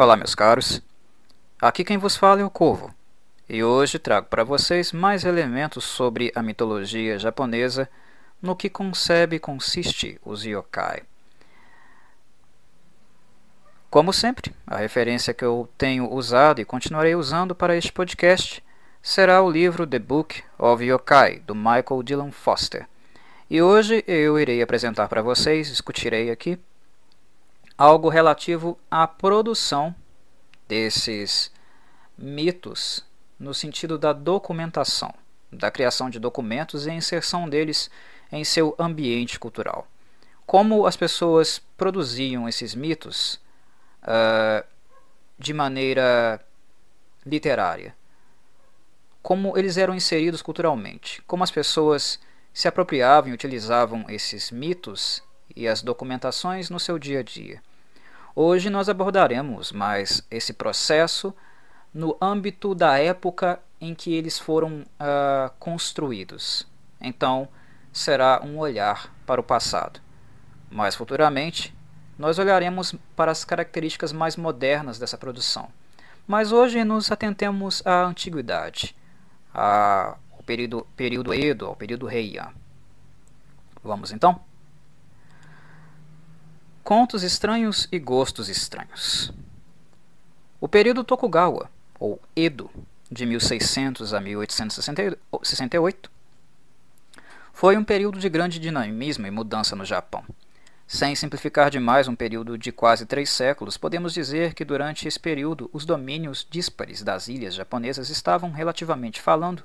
Olá, meus caros. Aqui quem vos fala é o Corvo, e hoje trago para vocês mais elementos sobre a mitologia japonesa no que concebe e consiste os yokai. Como sempre, a referência que eu tenho usado e continuarei usando para este podcast será o livro The Book of Yokai, do Michael Dylan Foster. E hoje eu irei apresentar para vocês, discutirei aqui algo relativo à produção desses mitos no sentido da documentação, da criação de documentos e a inserção deles em seu ambiente cultural. Como as pessoas produziam esses mitos uh, de maneira literária, como eles eram inseridos culturalmente, como as pessoas se apropriavam e utilizavam esses mitos e as documentações no seu dia a dia. Hoje nós abordaremos mais esse processo no âmbito da época em que eles foram uh, construídos. Então, será um olhar para o passado. Mais futuramente, nós olharemos para as características mais modernas dessa produção. Mas hoje nos atentemos à antiguidade, ao período, período Edo, ao período Heian. Vamos então? Contos estranhos e gostos estranhos. O período Tokugawa, ou Edo, de 1600 a 1868, foi um período de grande dinamismo e mudança no Japão. Sem simplificar demais um período de quase três séculos, podemos dizer que durante esse período os domínios díspares das ilhas japonesas estavam, relativamente falando,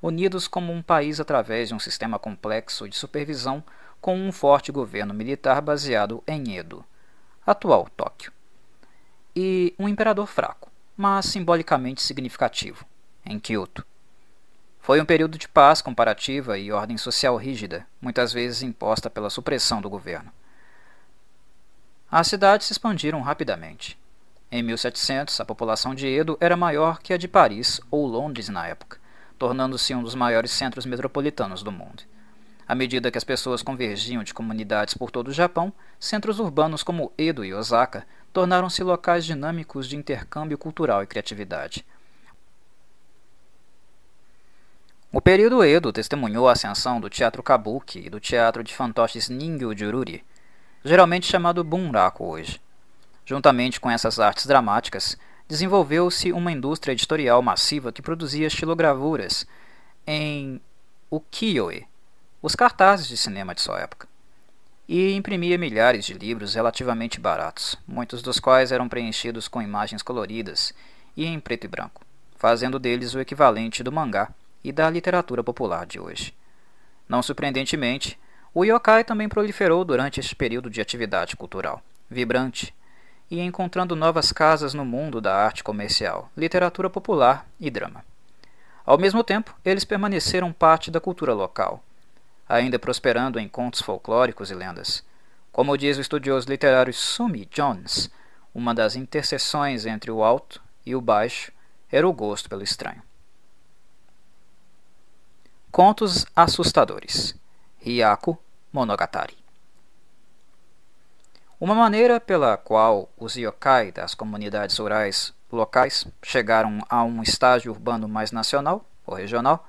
unidos como um país através de um sistema complexo de supervisão com um forte governo militar baseado em Edo, atual Tóquio, e um imperador fraco, mas simbolicamente significativo, em Kyoto. Foi um período de paz comparativa e ordem social rígida, muitas vezes imposta pela supressão do governo. As cidades se expandiram rapidamente. Em 1700, a população de Edo era maior que a de Paris ou Londres na época, tornando-se um dos maiores centros metropolitanos do mundo. À medida que as pessoas convergiam de comunidades por todo o Japão, centros urbanos como Edo e Osaka tornaram-se locais dinâmicos de intercâmbio cultural e criatividade. O período Edo testemunhou a ascensão do teatro kabuki e do teatro de fantoches Ningyo Jururi, geralmente chamado Bunraku hoje. Juntamente com essas artes dramáticas, desenvolveu-se uma indústria editorial massiva que produzia estilogravuras em ukiyo-e, os cartazes de cinema de sua época, e imprimia milhares de livros relativamente baratos, muitos dos quais eram preenchidos com imagens coloridas e em preto e branco, fazendo deles o equivalente do mangá e da literatura popular de hoje. Não surpreendentemente, o yokai também proliferou durante este período de atividade cultural, vibrante, e encontrando novas casas no mundo da arte comercial, literatura popular e drama. Ao mesmo tempo, eles permaneceram parte da cultura local, ainda prosperando em contos folclóricos e lendas. Como diz o estudioso literário Sumi Jones, uma das interseções entre o alto e o baixo era o gosto pelo estranho. Contos assustadores. Hyaku Monogatari. Uma maneira pela qual os yokai das comunidades rurais locais chegaram a um estágio urbano mais nacional ou regional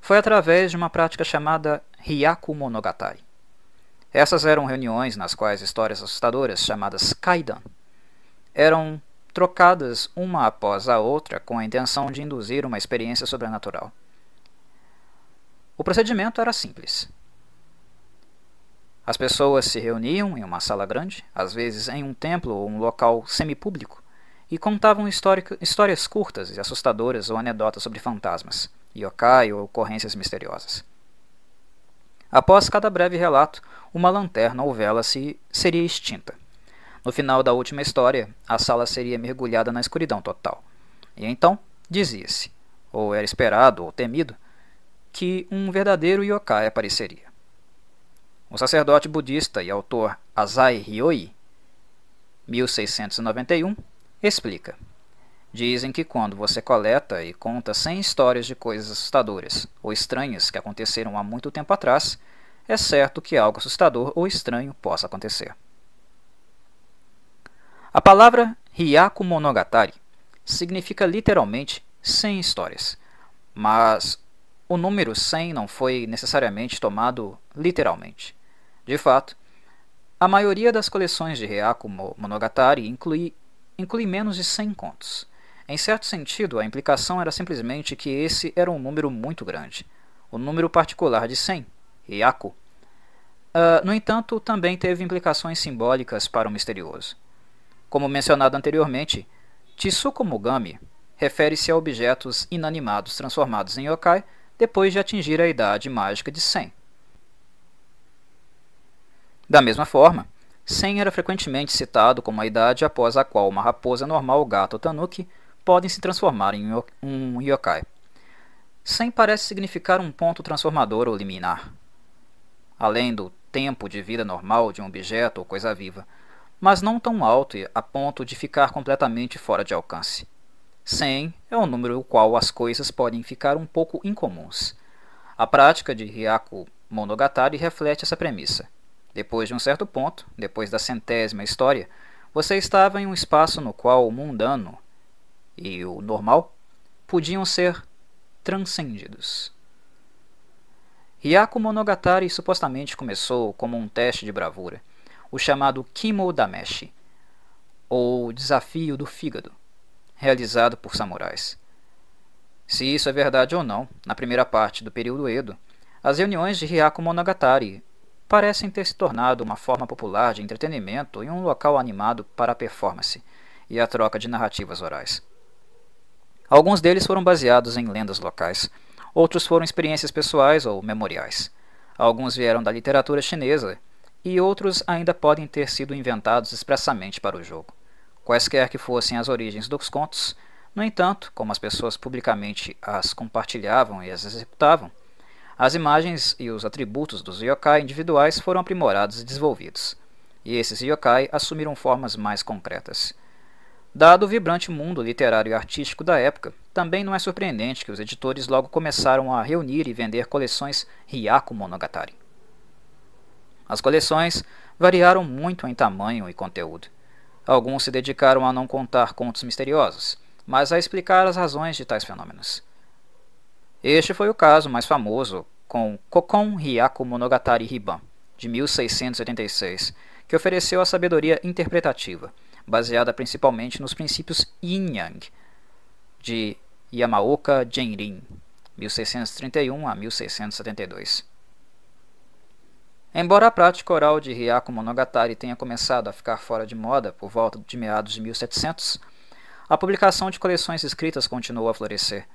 foi através de uma prática chamada Hyaku Monogatari. Essas eram reuniões nas quais histórias assustadoras, chamadas Kaidan, eram trocadas uma após a outra com a intenção de induzir uma experiência sobrenatural. O procedimento era simples. As pessoas se reuniam em uma sala grande, às vezes em um templo ou um local semipúblico, e contavam histórias curtas e assustadoras ou anedotas sobre fantasmas, yokai ou ocorrências misteriosas. Após cada breve relato, uma lanterna ou vela se seria extinta. No final da última história, a sala seria mergulhada na escuridão total. E então, dizia-se, ou era esperado ou temido, que um verdadeiro yokai apareceria. O sacerdote budista e autor Azai Ryoi, 1691, explica. Dizem que quando você coleta e conta 100 histórias de coisas assustadoras ou estranhas que aconteceram há muito tempo atrás, é certo que algo assustador ou estranho possa acontecer. A palavra Hyaku Monogatari significa literalmente 100 histórias, mas o número 100 não foi necessariamente tomado literalmente. De fato, a maioria das coleções de Hyaku Monogatari inclui, inclui menos de 100 contos. Em certo sentido, a implicação era simplesmente que esse era um número muito grande. O número particular de 100, Hyaku. Uh, no entanto, também teve implicações simbólicas para o misterioso. Como mencionado anteriormente, Tsuko Mogami refere-se a objetos inanimados transformados em yokai depois de atingir a idade mágica de 100. Da mesma forma, 100 era frequentemente citado como a idade após a qual uma raposa normal, gato ou tanuki podem se transformar em um yokai. 100 parece significar um ponto transformador ou liminar, além do tempo de vida normal de um objeto ou coisa viva, mas não tão alto a ponto de ficar completamente fora de alcance. 100 é o número no qual as coisas podem ficar um pouco incomuns. A prática de Hyaku Monogatari reflete essa premissa. Depois de um certo ponto, depois da centésima história, você estava em um espaço no qual o mundano e o normal podiam ser transcendidos. Hyaku Monogatari supostamente começou como um teste de bravura, o chamado Kimo Dameshi, ou Desafio do Fígado realizado por samurais. Se isso é verdade ou não, na primeira parte do período Edo, as reuniões de Hyaku Monogatari parecem ter se tornado uma forma popular de entretenimento e um local animado para a performance e a troca de narrativas orais. Alguns deles foram baseados em lendas locais, outros foram experiências pessoais ou memoriais. Alguns vieram da literatura chinesa e outros ainda podem ter sido inventados expressamente para o jogo. Quaisquer que fossem as origens dos contos, no entanto, como as pessoas publicamente as compartilhavam e as executavam, as imagens e os atributos dos yokai individuais foram aprimorados e desenvolvidos, e esses yokai assumiram formas mais concretas. Dado o vibrante mundo literário e artístico da época, também não é surpreendente que os editores logo começaram a reunir e vender coleções Hyaku Monogatari. As coleções variaram muito em tamanho e conteúdo. Alguns se dedicaram a não contar contos misteriosos, mas a explicar as razões de tais fenômenos. Este foi o caso mais famoso com Kokon Hyaku Monogatari Hiban, de 1686, que ofereceu a sabedoria interpretativa, baseada principalmente nos princípios Yin-Yang, de Yamaoka Genrin, 1631 a 1672. Embora a prática oral de Hyaku Monogatari tenha começado a ficar fora de moda por volta de meados de 1700, a publicação de coleções escritas continuou a florescer.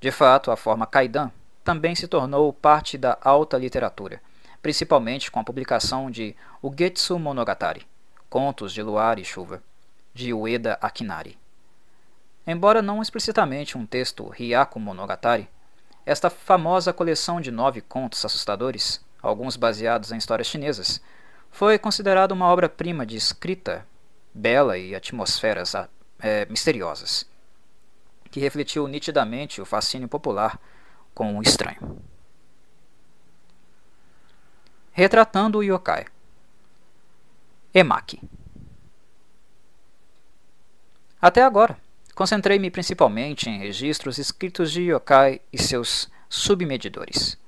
De fato, a forma Kaidan também se tornou parte da alta literatura, principalmente com a publicação de Ugetsu Monogatari, Contos de Luar e Chuva, de Ueda Akinari. Embora não explicitamente um texto Hyaku Monogatari, esta famosa coleção de nove contos assustadores alguns baseados em histórias chinesas, foi considerado uma obra-prima de escrita bela e atmosferas é, misteriosas, que refletiu nitidamente o fascínio popular com o estranho. Retratando o yokai. Emaki. Até agora, concentrei-me principalmente em registros escritos de yokai e seus submedidores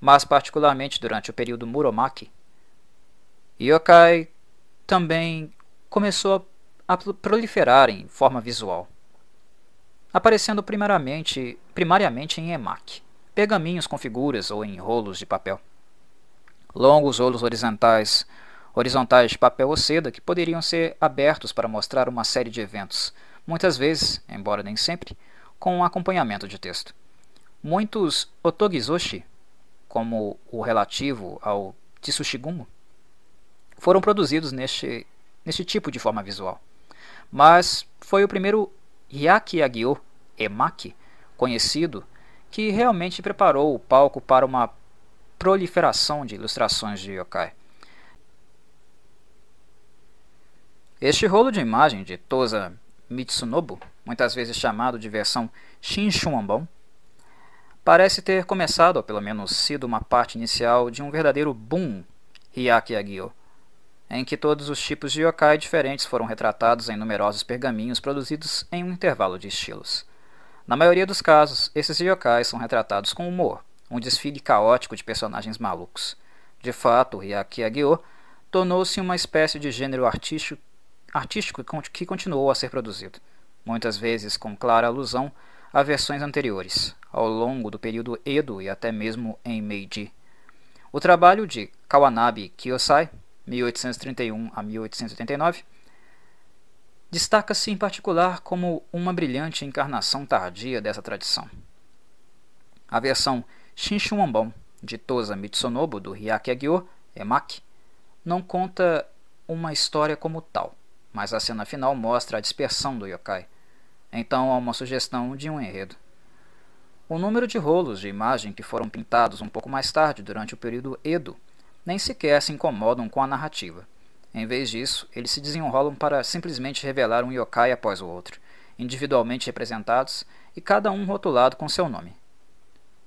mas particularmente durante o período Muromachi, yokai também começou a proliferar em forma visual, aparecendo primariamente, primariamente em emaki, pergaminhos com figuras ou em rolos de papel. Longos rolos horizontais, horizontais de papel ou seda que poderiam ser abertos para mostrar uma série de eventos, muitas vezes, embora nem sempre, com um acompanhamento de texto. Muitos otogizoshi como o relativo ao Tsushigunmo, foram produzidos neste, neste tipo de forma visual. Mas foi o primeiro Yakiagyo Emaki conhecido que realmente preparou o palco para uma proliferação de ilustrações de yokai. Este rolo de imagem de Tosa Mitsunobu, muitas vezes chamado de versão Shinshuanbon, parece ter começado, ou pelo menos sido uma parte inicial, de um verdadeiro boom Hyakki Agyo. em que todos os tipos de yokai diferentes foram retratados em numerosos pergaminhos produzidos em um intervalo de estilos. Na maioria dos casos, esses yokais são retratados com humor, um desfile caótico de personagens malucos. De fato, Hyakki Agyo tornou-se uma espécie de gênero artístico, artístico que continuou a ser produzido, muitas vezes com clara alusão a versões anteriores, ao longo do período Edo e até mesmo em Meiji. O trabalho de Kawanabe Kiyosai 1831 a 1889, destaca-se em particular como uma brilhante encarnação tardia dessa tradição. A versão Shinshuanbon de Tosa Mitsunobu do Hyakki Agyo, Emaki, não conta uma história como tal, mas a cena final mostra a dispersão do yokai. Então há uma sugestão de um enredo. O número de rolos de imagem que foram pintados um pouco mais tarde, durante o período Edo, nem sequer se incomodam com a narrativa. Em vez disso, eles se desenrolam para simplesmente revelar um yokai após o outro, individualmente representados e cada um rotulado com seu nome.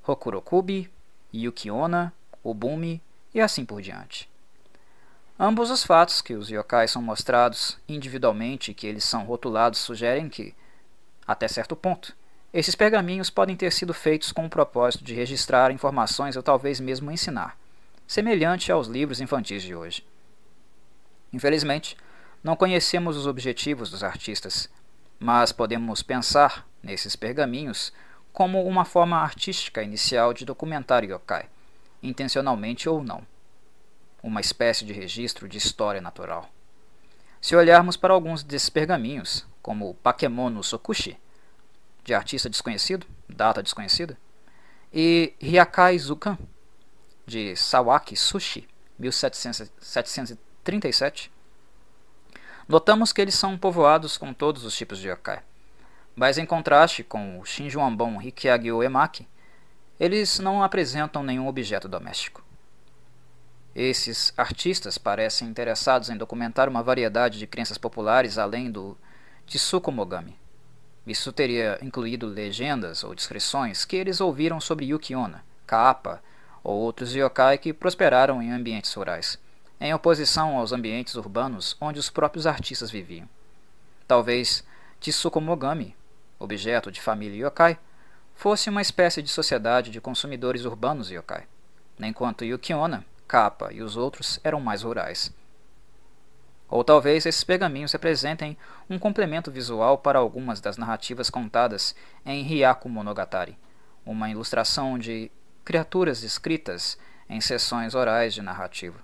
Hokurokubi, Yukiona, Obumi e assim por diante. Ambos os fatos que os yokais são mostrados individualmente e que eles são rotulados sugerem que, até certo ponto, esses pergaminhos podem ter sido feitos com o propósito de registrar informações ou talvez mesmo ensinar semelhante aos livros infantis de hoje. Infelizmente, não conhecemos os objetivos dos artistas, mas podemos pensar nesses pergaminhos como uma forma artística inicial de documentar yokai, intencionalmente ou não, uma espécie de registro de história natural. Se olharmos para alguns desses pergaminhos, como Pakemono Sokushi, de artista desconhecido, data desconhecida, e Hyakai Zukan, de Sawaki Sushi, 1737, notamos que eles são povoados com todos os tipos de yokai. Mas em contraste com o Shinjuanbon Hikiagyo Emaki, eles não apresentam nenhum objeto doméstico. Esses artistas parecem interessados em documentar uma variedade de crenças populares além do Tsukumogami. Isso teria incluído legendas ou descrições que eles ouviram sobre Yukiona, Kaapa ou outros yokai que prosperaram em ambientes rurais, em oposição aos ambientes urbanos onde os próprios artistas viviam. Talvez Tsukumogami, objeto de família yokai, fosse uma espécie de sociedade de consumidores urbanos yokai, enquanto Yukiona, Kappa e os outros eram mais rurais. Ou talvez esses pergaminhos representem um complemento visual para algumas das narrativas contadas em Hyaku Monogatari, uma ilustração de criaturas escritas em sessões orais de narrativa.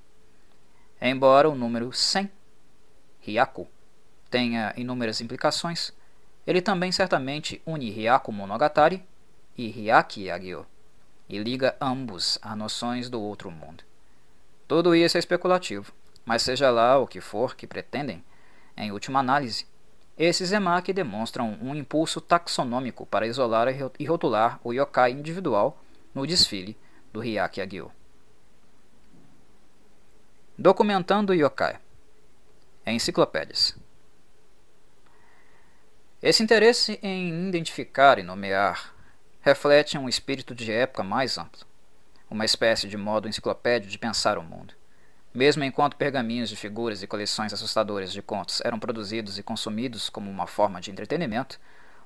Embora o número 100, Hyaku, tenha inúmeras implicações, ele também certamente une Hyaku Monogatari e Hyaki Yagyo, e liga ambos a noções do outro mundo. Tudo isso é especulativo, mas seja lá o que for que pretendem, em última análise, esses emaki demonstram um impulso taxonômico para isolar e rotular o yokai individual no desfile do Hyakki Agyo. Documentando Yokai Enciclopédias Esse interesse em identificar e nomear reflete um espírito de época mais amplo, uma espécie de modo enciclopédio de pensar o mundo. Mesmo enquanto pergaminhos de figuras e coleções assustadoras de contos eram produzidos e consumidos como uma forma de entretenimento,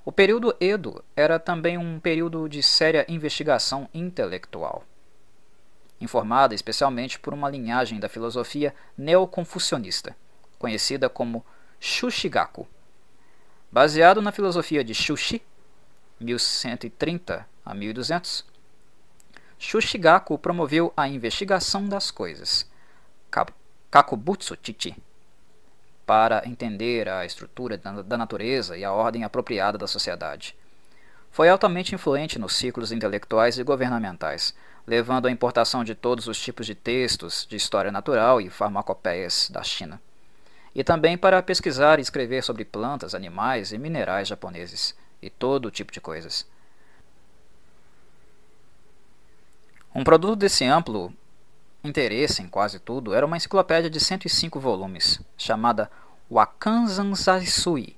o período Edo era também um período de séria investigação intelectual, informada especialmente por uma linhagem da filosofia neoconfucionista, conhecida como Shushigaku. Baseado na filosofia de Shushi, 1130 a 1200, Shushigaku promoveu a investigação das coisas, Kakubutsu Chichi, para entender a estrutura da natureza e a ordem apropriada da sociedade. Foi altamente influente nos ciclos intelectuais e governamentais, levando à importação de todos os tipos de textos de história natural e farmacopeias da China. E também para pesquisar e escrever sobre plantas, animais e minerais japoneses, e todo tipo de coisas. Um produto desse amplo interesse em quase tudo era uma enciclopédia de 105 volumes, chamada Wakanzansaisui,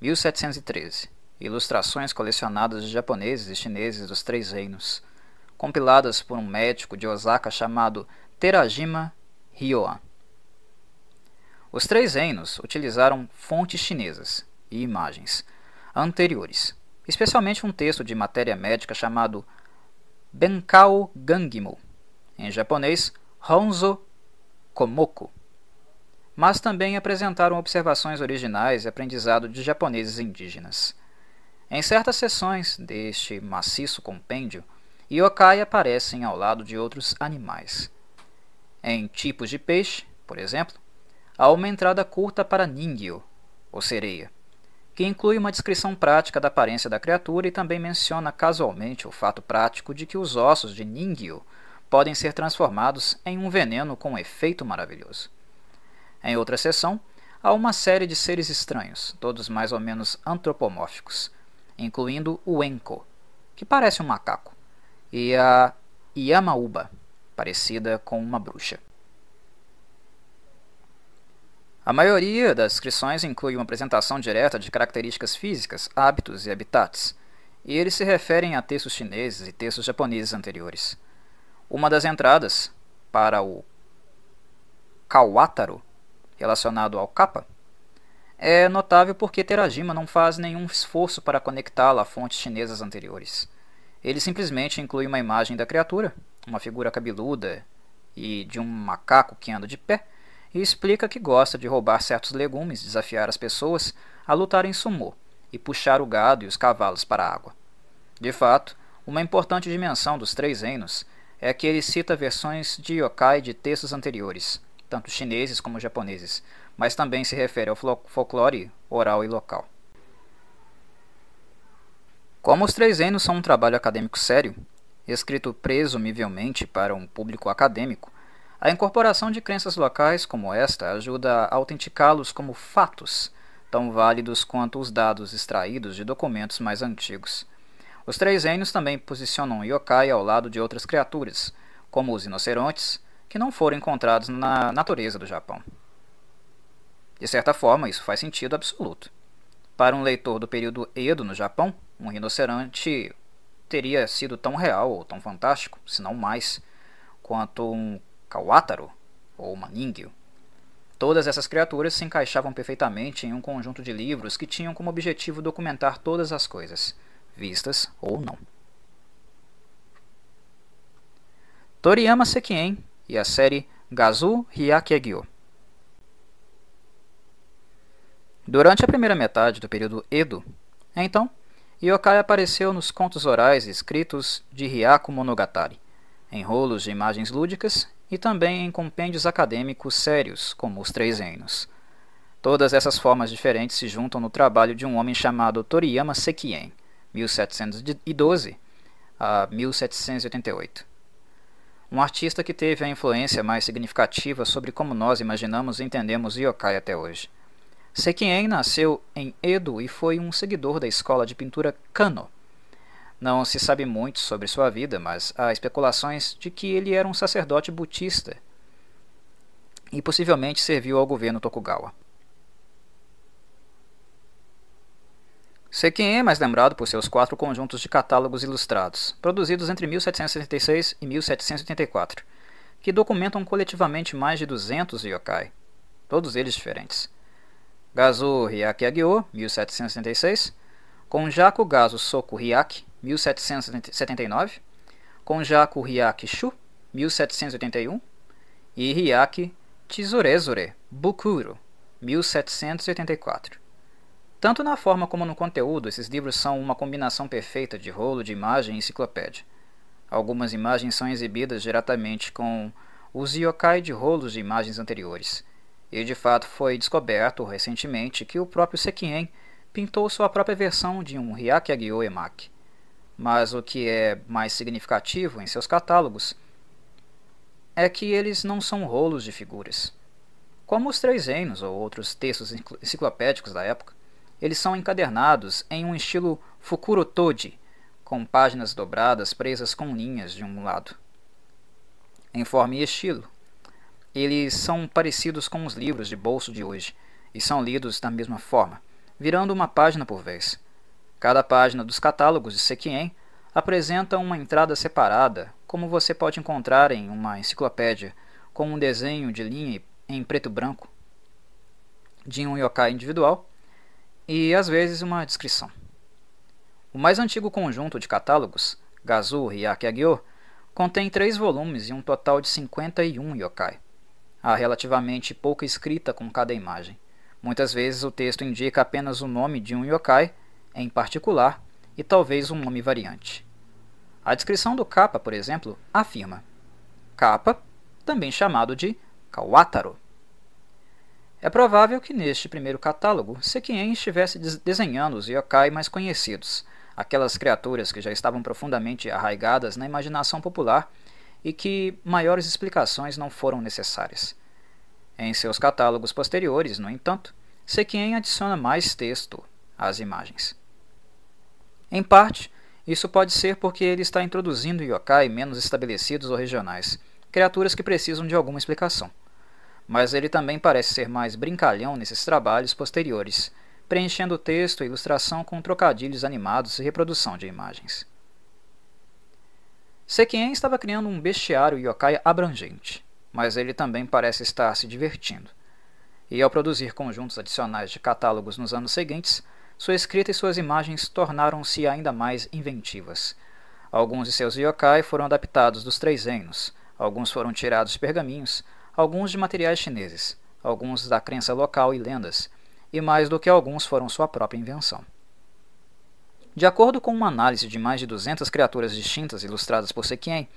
1713. Ilustrações colecionadas de japoneses e chineses dos Três Reinos, compiladas por um médico de Osaka chamado Terajima Ryoan. Os três reinos utilizaram fontes chinesas e imagens anteriores, especialmente um texto de matéria médica chamado Benkao Gangimo, em japonês Honzo Komoko. Mas também apresentaram observações originais e aprendizado de japoneses indígenas. Em certas seções deste maciço compêndio, yokai aparecem ao lado de outros animais. Em tipos de peixe, por exemplo, há uma entrada curta para Ningyo, ou sereia, que inclui uma descrição prática da aparência da criatura e também menciona casualmente o fato prático de que os ossos de Ningyo podem ser transformados em um veneno com um efeito maravilhoso. Em outra seção, há uma série de seres estranhos, todos mais ou menos antropomórficos, incluindo o Enko, que parece um macaco, e a Yamauba, parecida com uma bruxa. A maioria das descrições inclui uma apresentação direta de características físicas, hábitos e habitats, e eles se referem a textos chineses e textos japoneses anteriores. Uma das entradas, para o Kawataro, relacionado ao Kappa, é notável porque Terajima não faz nenhum esforço para conectá-la a fontes chinesas anteriores. Ele simplesmente inclui uma imagem da criatura, uma figura cabeluda e de um macaco que anda de pé, e explica que gosta de roubar certos legumes, desafiar as pessoas a lutar em sumô e puxar o gado e os cavalos para a água. De fato, uma importante dimensão dos três reinos é que ele cita versões de yokai de textos anteriores, tanto chineses como japoneses, mas também se refere ao folclore oral e local. Como os três reinos são um trabalho acadêmico sério, escrito presumivelmente para um público acadêmico, a incorporação de crenças locais como esta ajuda a autenticá-los como fatos, tão válidos quanto os dados extraídos de documentos mais antigos. Os três reinos também posicionam yokai ao lado de outras criaturas, como os rinocerontes, que não foram encontrados na natureza do Japão. De certa forma, isso faz sentido absoluto. Para um leitor do período Edo no Japão, um rinoceronte teria sido tão real ou tão fantástico, se não mais, quanto um Kawataro ou uma Ningyo. Todas essas criaturas se encaixavam perfeitamente em um conjunto de livros que tinham como objetivo documentar todas as coisas, vistas ou não. Toriyama Sekien e a série Gazu Hyakegyo. Durante a primeira metade do período Edo, então, Yokai apareceu nos contos orais escritos de Hyaku Monogatari, em rolos de imagens lúdicas e também em compêndios acadêmicos sérios, como Os Três Reinos. Todas essas formas diferentes se juntam no trabalho de um homem chamado Toriyama Sekien, 1712 a 1788. Um artista que teve a influência mais significativa sobre como nós imaginamos e entendemos yokai até hoje. Sekien nasceu em Edo e foi um seguidor da escola de pintura Kano. Não se sabe muito sobre sua vida, mas há especulações de que ele era um sacerdote budista e possivelmente serviu ao governo Tokugawa. Sekien é mais lembrado por seus quatro conjuntos de catálogos ilustrados, produzidos entre 1766 e 1784, que documentam coletivamente mais de 200 yokai, todos eles diferentes. Gazu Hyaki Agyo, 1766, Konjaku Gazu Soku Hyaki, 1779, Konjaku Hyaki Shu, 1781, e Hyaki Tsurezure Bukuro, 1784. Tanto na forma como no conteúdo, esses livros são uma combinação perfeita de rolo de imagem e enciclopédia. Algumas imagens são exibidas diretamente com os yokai de rolos de imagens anteriores, e de fato foi descoberto recentemente que o próprio Sekien pintou sua própria versão de um Hyakki Agyo Emaki. Mas o que é mais significativo em seus catálogos é que eles não são rolos de figuras. Como os Três Reinos ou outros textos enciclopédicos da época, eles são encadernados em um estilo Fukurotoji, com páginas dobradas presas com linhas de um lado. Em forma e estilo, eles são parecidos com os livros de bolso de hoje e são lidos da mesma forma, virando uma página por vez. Cada página dos catálogos de Sekien apresenta uma entrada separada, como você pode encontrar em uma enciclopédia, com um desenho de linha em preto e branco. de um yokai individual e às vezes uma descrição. O mais antigo conjunto de catálogos, Gazu Hyakyagyo, contém três volumes e um total de 51 yokai. Há relativamente pouca escrita com cada imagem. Muitas vezes o texto indica apenas o nome de um yokai em particular e talvez um nome variante. A descrição do Kappa, por exemplo, afirma: Kappa, também chamado de Kawataro. É provável que neste primeiro catálogo Sekien estivesse desenhando os yokai mais conhecidos, aquelas criaturas que já estavam profundamente arraigadas na imaginação popular e que maiores explicações não foram necessárias. Em seus catálogos posteriores, no entanto, Sekien adiciona mais texto às imagens. Em parte, isso pode ser porque ele está introduzindo yokai menos estabelecidos ou regionais, criaturas que precisam de alguma explicação. Mas ele também parece ser mais brincalhão nesses trabalhos posteriores, preenchendo o texto e ilustração com trocadilhos animados e reprodução de imagens. Sekien estava criando um bestiário yokai abrangente, mas ele também parece estar se divertindo. E ao produzir conjuntos adicionais de catálogos nos anos seguintes, sua escrita e suas imagens tornaram-se ainda mais inventivas. Alguns de seus yokai foram adaptados dos três reinos, alguns foram tirados de pergaminhos, alguns de materiais chineses, alguns da crença local e lendas, e mais do que alguns foram sua própria invenção. De acordo com uma análise de mais de 200 criaturas distintas ilustradas por Sekien,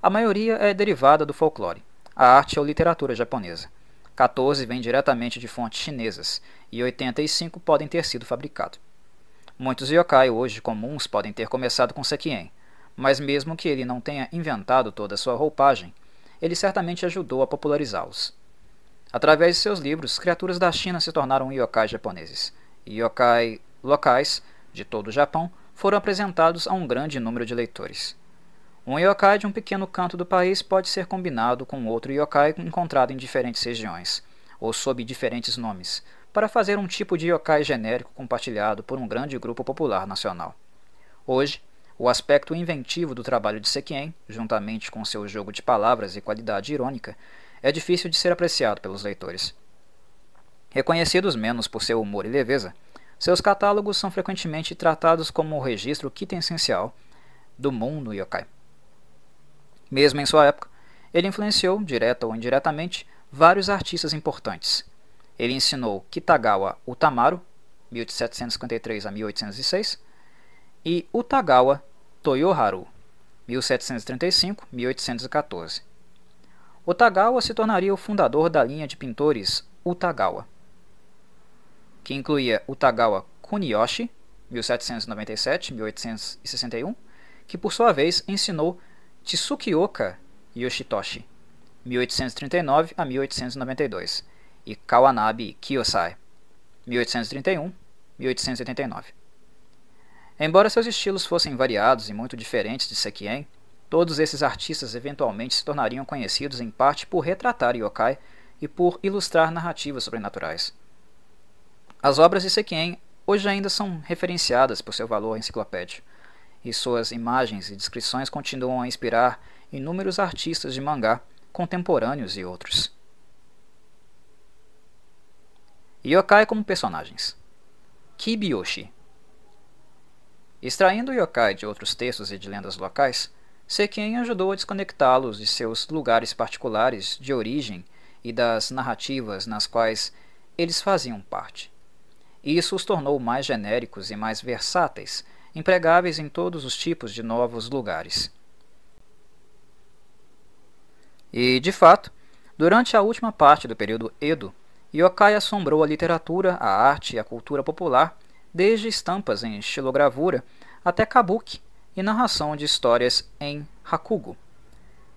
a maioria é derivada do folclore, a arte ou literatura japonesa. 14 vêm diretamente de fontes chinesas e 85 podem ter sido fabricados. Muitos yokai hoje comuns podem ter começado com Sekien, mas mesmo que ele não tenha inventado toda a sua roupagem, ele certamente ajudou a popularizá-los. Através de seus livros, criaturas da China se tornaram yokai japoneses, e yokai locais de todo o Japão foram apresentados a um grande número de leitores. Um yokai de um pequeno canto do país pode ser combinado com outro yokai encontrado em diferentes regiões, ou sob diferentes nomes, para fazer um tipo de yokai genérico compartilhado por um grande grupo popular nacional. Hoje, o aspecto inventivo do trabalho de Sekien, juntamente com seu jogo de palavras e qualidade irônica, é difícil de ser apreciado pelos leitores. Reconhecidos menos por seu humor e leveza, seus catálogos são frequentemente tratados como o registro quintessencial do mundo yokai. Mesmo em sua época, ele influenciou, direta ou indiretamente, vários artistas importantes. Ele ensinou Kitagawa Utamaru, 1753 a 1806, e Utagawa Toyoharu, 1735-1814. Utagawa se tornaria o fundador da linha de pintores Utagawa, que incluía Utagawa Kuniyoshi, 1797-1861, que por sua vez ensinou Tsukioka Yoshitoshi, 1839 a 1892, e Kawanabe Kiyosai, 1831-1889. Embora seus estilos fossem variados e muito diferentes de Sekien, todos esses artistas eventualmente se tornariam conhecidos em parte por retratar yokai e por ilustrar narrativas sobrenaturais. As obras de Sekien hoje ainda são referenciadas por seu valor enciclopédico e suas imagens e descrições continuam a inspirar inúmeros artistas de mangá, contemporâneos e outros. Yokai como personagens. Kibiyoshi. Extraindo yokai de outros textos e de lendas locais, Sekien ajudou a desconectá-los de seus lugares particulares de origem e das narrativas nas quais eles faziam parte. Isso os tornou mais genéricos e mais versáteis empregáveis em todos os tipos de novos lugares. E, de fato, durante a última parte do período Edo, Yokai assombrou a literatura, a arte e a cultura popular, desde estampas em estilogravura até kabuki e narração de histórias em hakugo.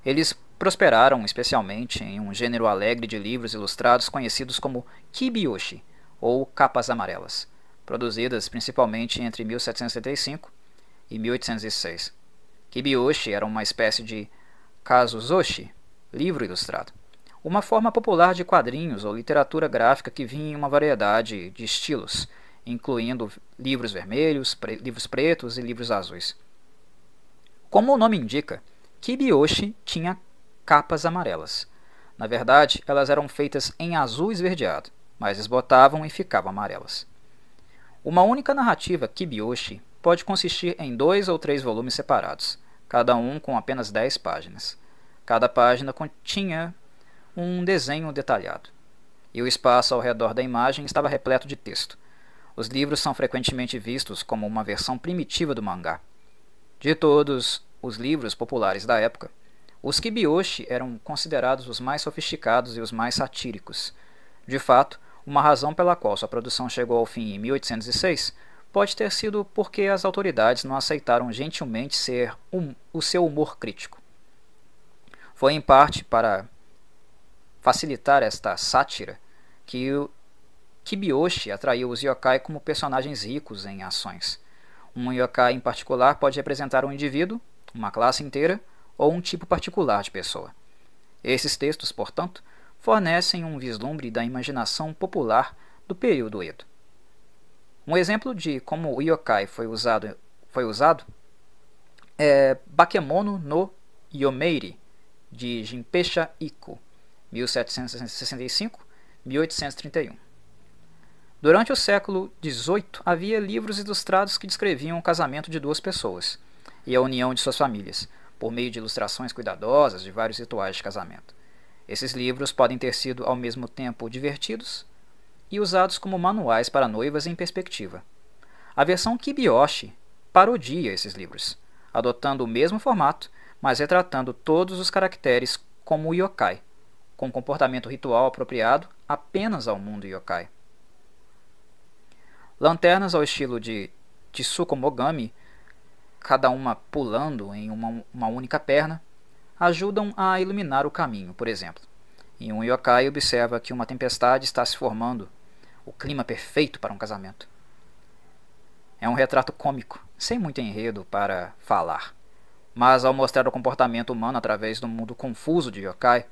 Eles prosperaram especialmente em um gênero alegre de livros ilustrados conhecidos como kibiyoshi, ou capas amarelas produzidas principalmente entre 1775 e 1806. Kibiyoshi era uma espécie de kazuzoshi, livro ilustrado, uma forma popular de quadrinhos ou literatura gráfica que vinha em uma variedade de estilos, incluindo livros vermelhos, pre livros pretos e livros azuis. Como o nome indica, Kibiyoshi tinha capas amarelas. Na verdade, elas eram feitas em azul esverdeado mas desbotavam e ficavam amarelas. Uma única narrativa Kibiyoshi pode consistir em dois ou três volumes separados, cada um com apenas dez páginas. Cada página continha um desenho detalhado, e o espaço ao redor da imagem estava repleto de texto. Os livros são frequentemente vistos como uma versão primitiva do mangá. De todos os livros populares da época, os Kibiyoshi eram considerados os mais sofisticados e os mais satíricos. De fato, uma razão pela qual sua produção chegou ao fim em 1806 pode ter sido porque as autoridades não aceitaram gentilmente ser um, o seu humor crítico. Foi em parte para facilitar esta sátira que o Kibiyoshi atraiu os yokai como personagens ricos em ações. Um yokai em particular pode representar um indivíduo, uma classe inteira ou um tipo particular de pessoa. Esses textos, portanto, fornecem um vislumbre da imaginação popular do período Edo. Um exemplo de como o yokai foi usado, foi usado é Bakemono no Yomeiri, de Jinpesha Iko, 1765-1831. Durante o século XVIII, havia livros ilustrados que descreviam o casamento de duas pessoas e a união de suas famílias, por meio de ilustrações cuidadosas de vários rituais de casamento. Esses livros podem ter sido ao mesmo tempo divertidos e usados como manuais para noivas em perspectiva. A versão Kibiyoshi parodia esses livros, adotando o mesmo formato, mas retratando todos os caracteres como yokai, com comportamento ritual apropriado apenas ao mundo yokai. Lanternas ao estilo de Tsuko Mogami, cada uma pulando em uma, uma única perna, ajudam a iluminar o caminho, por exemplo. Em um yokai observa que uma tempestade está se formando, o clima perfeito para um casamento. É um retrato cômico, sem muito enredo para falar. Mas ao mostrar o comportamento humano através do mundo confuso de yokai,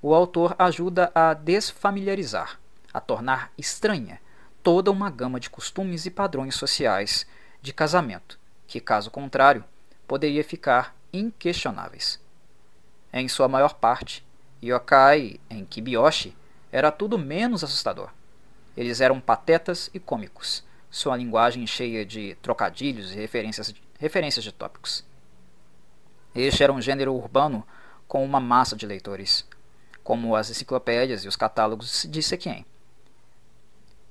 o autor ajuda a desfamiliarizar, a tornar estranha toda uma gama de costumes e padrões sociais de casamento, que, caso contrário, poderia ficar inquestionáveis. Em sua maior parte, yokai em Kibiyoshi era tudo menos assustador. Eles eram patetas e cômicos, sua linguagem cheia de trocadilhos e referências, referências de tópicos. Este era um gênero urbano com uma massa de leitores, como as enciclopédias e os catálogos de Sekien.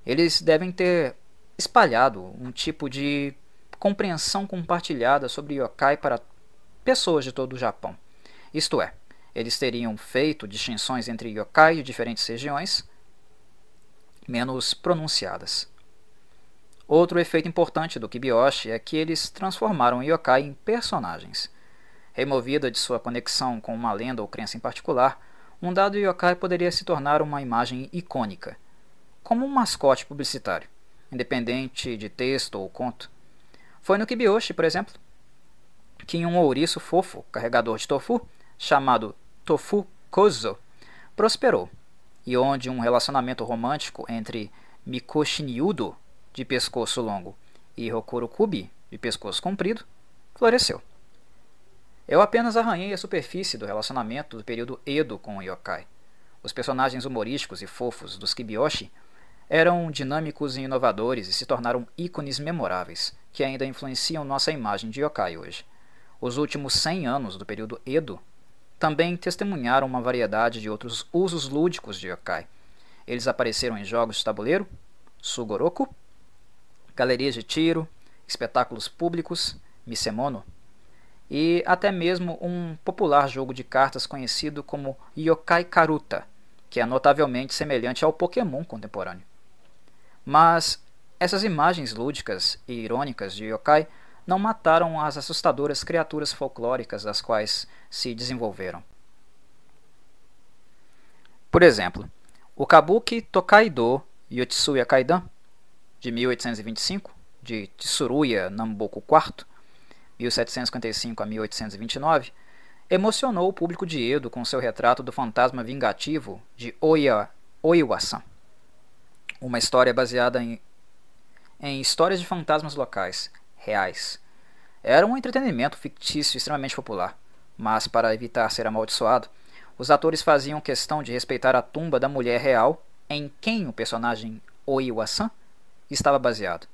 Eles devem ter espalhado um tipo de compreensão compartilhada sobre yokai para pessoas de todo o Japão. Isto é, eles teriam feito distinções entre yokai de diferentes regiões menos pronunciadas. Outro efeito importante do Kibiyoshi é que eles transformaram yokai em personagens. Removida de sua conexão com uma lenda ou crença em particular, um dado yokai poderia se tornar uma imagem icônica, como um mascote publicitário, independente de texto ou conto. Foi no Kibiyoshi, por exemplo, que um ouriço fofo, carregador de tofu, chamado Tofu Kozo, prosperou, e onde um relacionamento romântico entre Mikoshi Niudo, de pescoço longo, e Rokuro Kubi, de pescoço comprido, floresceu. Eu apenas arranhei a superfície do relacionamento do período Edo com o yokai. Os personagens humorísticos e fofos dos Kibiyoshi eram dinâmicos e inovadores e se tornaram ícones memoráveis, que ainda influenciam nossa imagem de yokai hoje. Os últimos 100 anos do período Edo também testemunharam uma variedade de outros usos lúdicos de yokai. Eles apareceram em jogos de tabuleiro, sugoroku, galerias de tiro, espetáculos públicos, misemono, e até mesmo um popular jogo de cartas conhecido como Yokai Karuta, que é notavelmente semelhante ao Pokémon contemporâneo. Mas essas imagens lúdicas e irônicas de yokai não mataram as assustadoras criaturas folclóricas das quais se desenvolveram. Por exemplo, o Kabuki Tokaido Yotsuya Kaidan, de 1825, de Tsuruya Namboku IV, 1755 a 1829, emocionou o público de Edo com seu retrato do fantasma vingativo de Oya, Oiwa-san, uma história baseada em, em histórias de fantasmas locais, reais. Era um entretenimento fictício extremamente popular, mas para evitar ser amaldiçoado, os atores faziam questão de respeitar a tumba da mulher real em quem o personagem Oiwa-san estava baseado.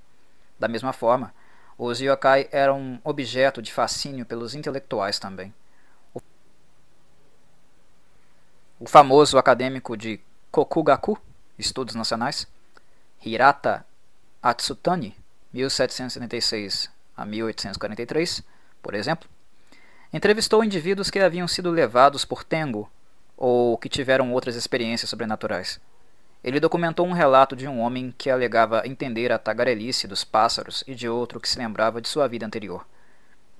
Da mesma forma, os yokai eram objeto de fascínio pelos intelectuais também. O famoso acadêmico de Kokugaku, Estudos Nacionais, Hirata Atsutani, 1776 a 1843, por exemplo, entrevistou indivíduos que haviam sido levados por Tengo ou que tiveram outras experiências sobrenaturais. Ele documentou um relato de um homem que alegava entender a tagarelice dos pássaros e de outro que se lembrava de sua vida anterior.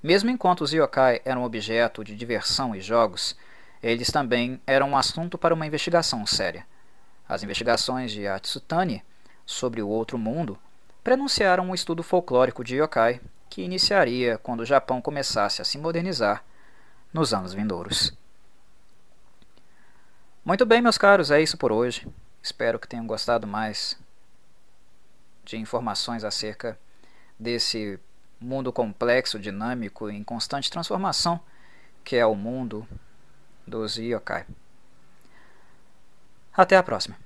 Mesmo enquanto os yokai eram objeto de diversão e jogos, eles também eram um assunto para uma investigação séria. As investigações de Atsutani sobre o outro mundo prenunciaram um estudo folclórico de yokai que iniciaria quando o Japão começasse a se modernizar nos anos vindouros. Muito bem, meus caros, é isso por hoje. Espero que tenham gostado mais de informações acerca desse mundo complexo, dinâmico e em constante transformação que é o mundo dos yokai. Até a próxima.